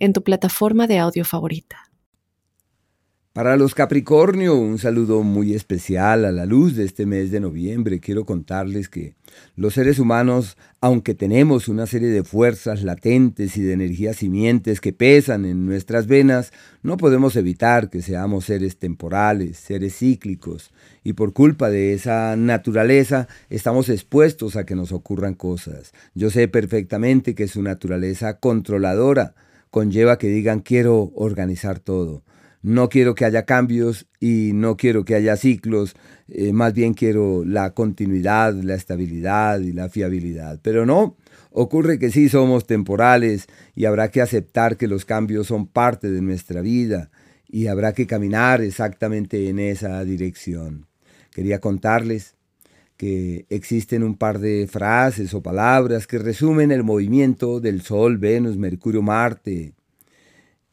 en tu plataforma de audio favorita. Para los Capricornio, un saludo muy especial a la luz de este mes de noviembre. Quiero contarles que los seres humanos, aunque tenemos una serie de fuerzas latentes y de energías simientes que pesan en nuestras venas, no podemos evitar que seamos seres temporales, seres cíclicos, y por culpa de esa naturaleza estamos expuestos a que nos ocurran cosas. Yo sé perfectamente que su naturaleza controladora conlleva que digan quiero organizar todo. No quiero que haya cambios y no quiero que haya ciclos, eh, más bien quiero la continuidad, la estabilidad y la fiabilidad. Pero no, ocurre que sí somos temporales y habrá que aceptar que los cambios son parte de nuestra vida y habrá que caminar exactamente en esa dirección. Quería contarles que existen un par de frases o palabras que resumen el movimiento del Sol, Venus, Mercurio, Marte,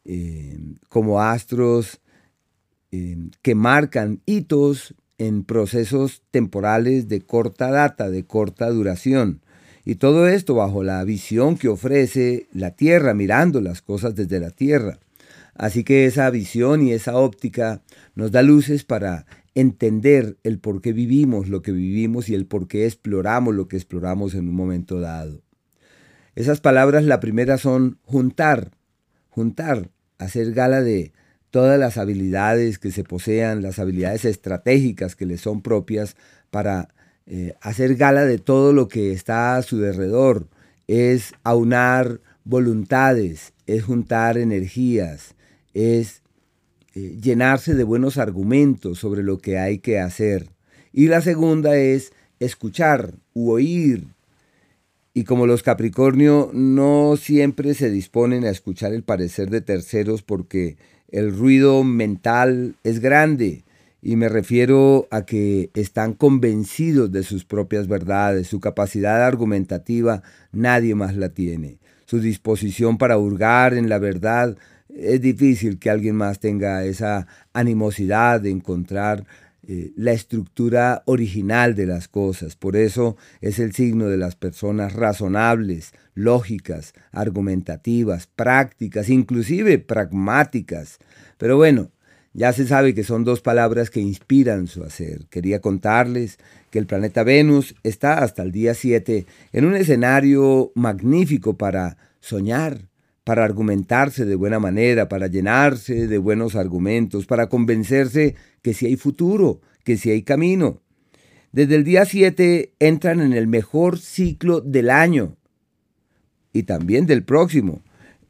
eh, como astros eh, que marcan hitos en procesos temporales de corta data, de corta duración. Y todo esto bajo la visión que ofrece la Tierra, mirando las cosas desde la Tierra. Así que esa visión y esa óptica nos da luces para entender el por qué vivimos lo que vivimos y el por qué exploramos lo que exploramos en un momento dado. Esas palabras, la primera son juntar, juntar, hacer gala de todas las habilidades que se posean, las habilidades estratégicas que le son propias para eh, hacer gala de todo lo que está a su derredor. Es aunar voluntades, es juntar energías, es eh, llenarse de buenos argumentos sobre lo que hay que hacer. Y la segunda es escuchar u oír. Y como los Capricornio no siempre se disponen a escuchar el parecer de terceros porque el ruido mental es grande, y me refiero a que están convencidos de sus propias verdades, su capacidad argumentativa nadie más la tiene, su disposición para hurgar en la verdad es difícil que alguien más tenga esa animosidad de encontrar eh, la estructura original de las cosas. Por eso es el signo de las personas razonables, lógicas, argumentativas, prácticas, inclusive pragmáticas. Pero bueno, ya se sabe que son dos palabras que inspiran su hacer. Quería contarles que el planeta Venus está hasta el día 7 en un escenario magnífico para soñar, para argumentarse de buena manera, para llenarse de buenos argumentos, para convencerse que si hay futuro, que si hay camino. Desde el día 7 entran en el mejor ciclo del año y también del próximo,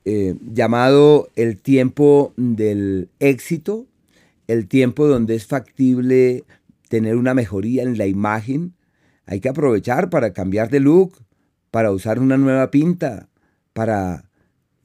eh, llamado el tiempo del éxito, el tiempo donde es factible tener una mejoría en la imagen. Hay que aprovechar para cambiar de look, para usar una nueva pinta, para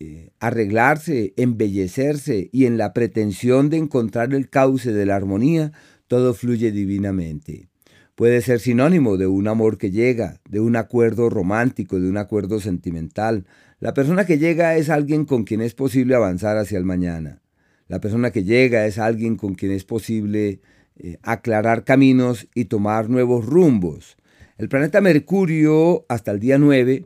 eh, arreglarse, embellecerse y en la pretensión de encontrar el cauce de la armonía, todo fluye divinamente. Puede ser sinónimo de un amor que llega, de un acuerdo romántico, de un acuerdo sentimental. La persona que llega es alguien con quien es posible avanzar hacia el mañana. La persona que llega es alguien con quien es posible eh, aclarar caminos y tomar nuevos rumbos. El planeta Mercurio, hasta el día 9,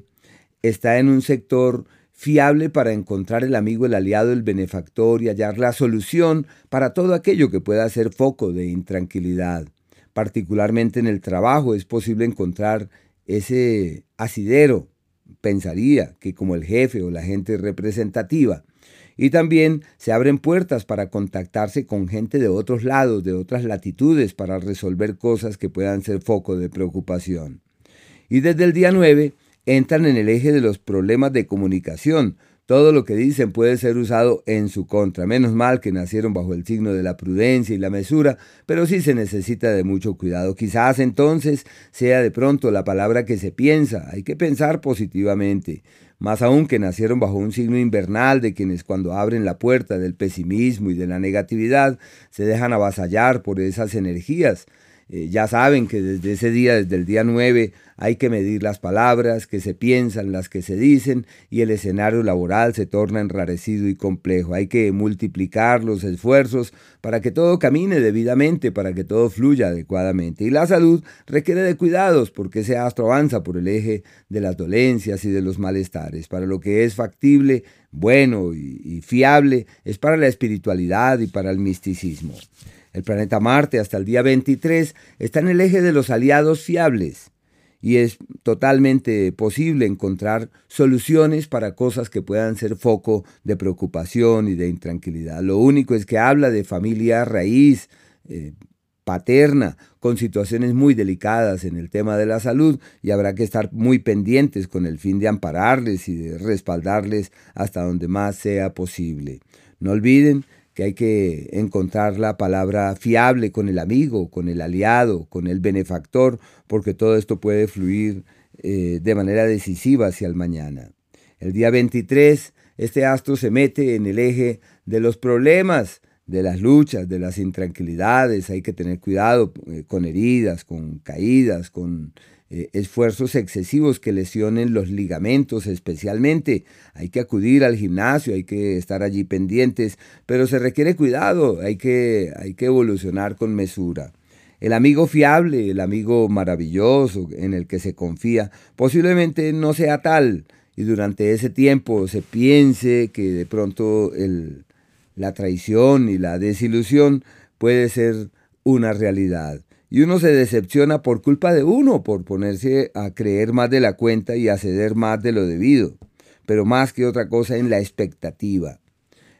está en un sector fiable para encontrar el amigo, el aliado, el benefactor y hallar la solución para todo aquello que pueda ser foco de intranquilidad. Particularmente en el trabajo es posible encontrar ese asidero, pensaría que como el jefe o la gente representativa. Y también se abren puertas para contactarse con gente de otros lados, de otras latitudes, para resolver cosas que puedan ser foco de preocupación. Y desde el día 9 entran en el eje de los problemas de comunicación. todo lo que dicen puede ser usado en su contra. Menos mal que nacieron bajo el signo de la prudencia y la mesura, pero sí se necesita de mucho cuidado. Quizás entonces sea de pronto la palabra que se piensa. Hay que pensar positivamente. Más aún que nacieron bajo un signo invernal de quienes cuando abren la puerta del pesimismo y de la negatividad se dejan avasallar por esas energías. Eh, ya saben que desde ese día, desde el día 9, hay que medir las palabras que se piensan, las que se dicen, y el escenario laboral se torna enrarecido y complejo. Hay que multiplicar los esfuerzos para que todo camine debidamente, para que todo fluya adecuadamente. Y la salud requiere de cuidados, porque ese astro avanza por el eje de las dolencias y de los malestares. Para lo que es factible, bueno y fiable, es para la espiritualidad y para el misticismo. El planeta Marte hasta el día 23 está en el eje de los aliados fiables y es totalmente posible encontrar soluciones para cosas que puedan ser foco de preocupación y de intranquilidad. Lo único es que habla de familia raíz, eh, paterna, con situaciones muy delicadas en el tema de la salud y habrá que estar muy pendientes con el fin de ampararles y de respaldarles hasta donde más sea posible. No olviden que hay que encontrar la palabra fiable con el amigo, con el aliado, con el benefactor, porque todo esto puede fluir eh, de manera decisiva hacia el mañana. El día 23, este astro se mete en el eje de los problemas, de las luchas, de las intranquilidades. Hay que tener cuidado eh, con heridas, con caídas, con eh, esfuerzos excesivos que lesionen los ligamentos especialmente. Hay que acudir al gimnasio, hay que estar allí pendientes, pero se requiere cuidado, hay que, hay que evolucionar con mesura. El amigo fiable, el amigo maravilloso en el que se confía, posiblemente no sea tal y durante ese tiempo se piense que de pronto el, la traición y la desilusión puede ser una realidad. Y uno se decepciona por culpa de uno, por ponerse a creer más de la cuenta y a ceder más de lo debido, pero más que otra cosa en la expectativa.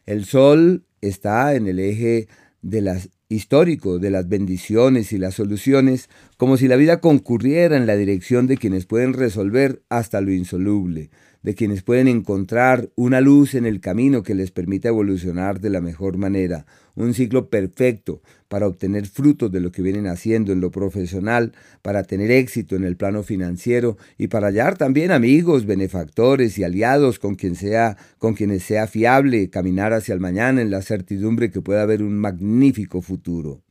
El sol está en el eje de las histórico de las bendiciones y las soluciones, como si la vida concurriera en la dirección de quienes pueden resolver hasta lo insoluble, de quienes pueden encontrar una luz en el camino que les permita evolucionar de la mejor manera, un ciclo perfecto para obtener frutos de lo que vienen haciendo en lo profesional, para tener éxito en el plano financiero y para hallar también amigos, benefactores y aliados con quien sea, con quienes sea fiable caminar hacia el mañana en la certidumbre que pueda haber un magnífico futuro.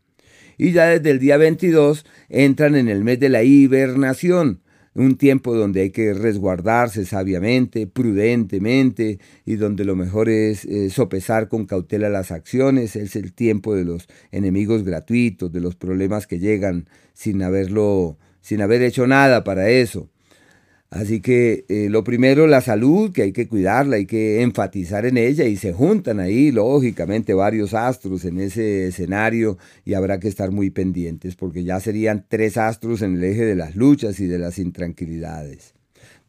Y ya desde el día 22 entran en el mes de la hibernación, un tiempo donde hay que resguardarse sabiamente, prudentemente y donde lo mejor es eh, sopesar con cautela las acciones. Es el tiempo de los enemigos gratuitos, de los problemas que llegan sin haberlo, sin haber hecho nada para eso. Así que eh, lo primero, la salud, que hay que cuidarla, hay que enfatizar en ella y se juntan ahí, lógicamente, varios astros en ese escenario y habrá que estar muy pendientes porque ya serían tres astros en el eje de las luchas y de las intranquilidades.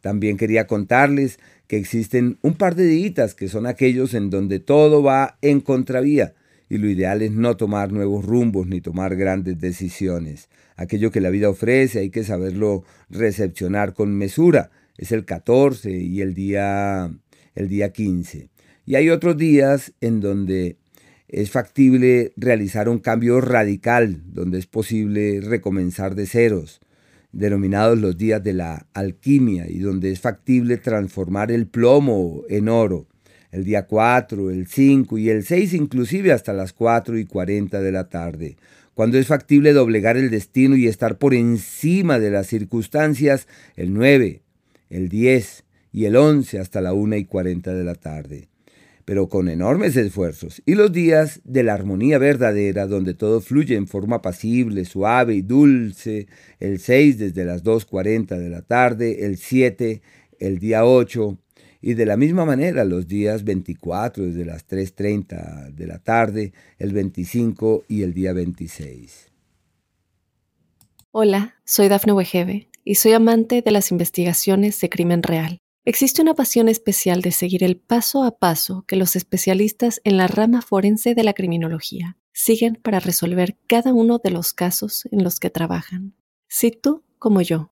También quería contarles que existen un par de días que son aquellos en donde todo va en contravía y lo ideal es no tomar nuevos rumbos ni tomar grandes decisiones. Aquello que la vida ofrece hay que saberlo recepcionar con mesura. Es el 14 y el día, el día 15. Y hay otros días en donde es factible realizar un cambio radical, donde es posible recomenzar de ceros, denominados los días de la alquimia, y donde es factible transformar el plomo en oro el día 4, el 5 y el 6 inclusive hasta las 4 y 40 de la tarde, cuando es factible doblegar el destino y estar por encima de las circunstancias, el 9, el 10 y el 11 hasta la 1 y 40 de la tarde, pero con enormes esfuerzos, y los días de la armonía verdadera, donde todo fluye en forma pasible, suave y dulce, el 6 desde las 2.40 de la tarde, el 7, el día 8, y de la misma manera los días 24 desde las 3.30 de la tarde, el 25 y el día 26. Hola, soy Dafne Wegebe y soy amante de las investigaciones de crimen real. Existe una pasión especial de seguir el paso a paso que los especialistas en la rama forense de la criminología siguen para resolver cada uno de los casos en los que trabajan. Si tú, como yo,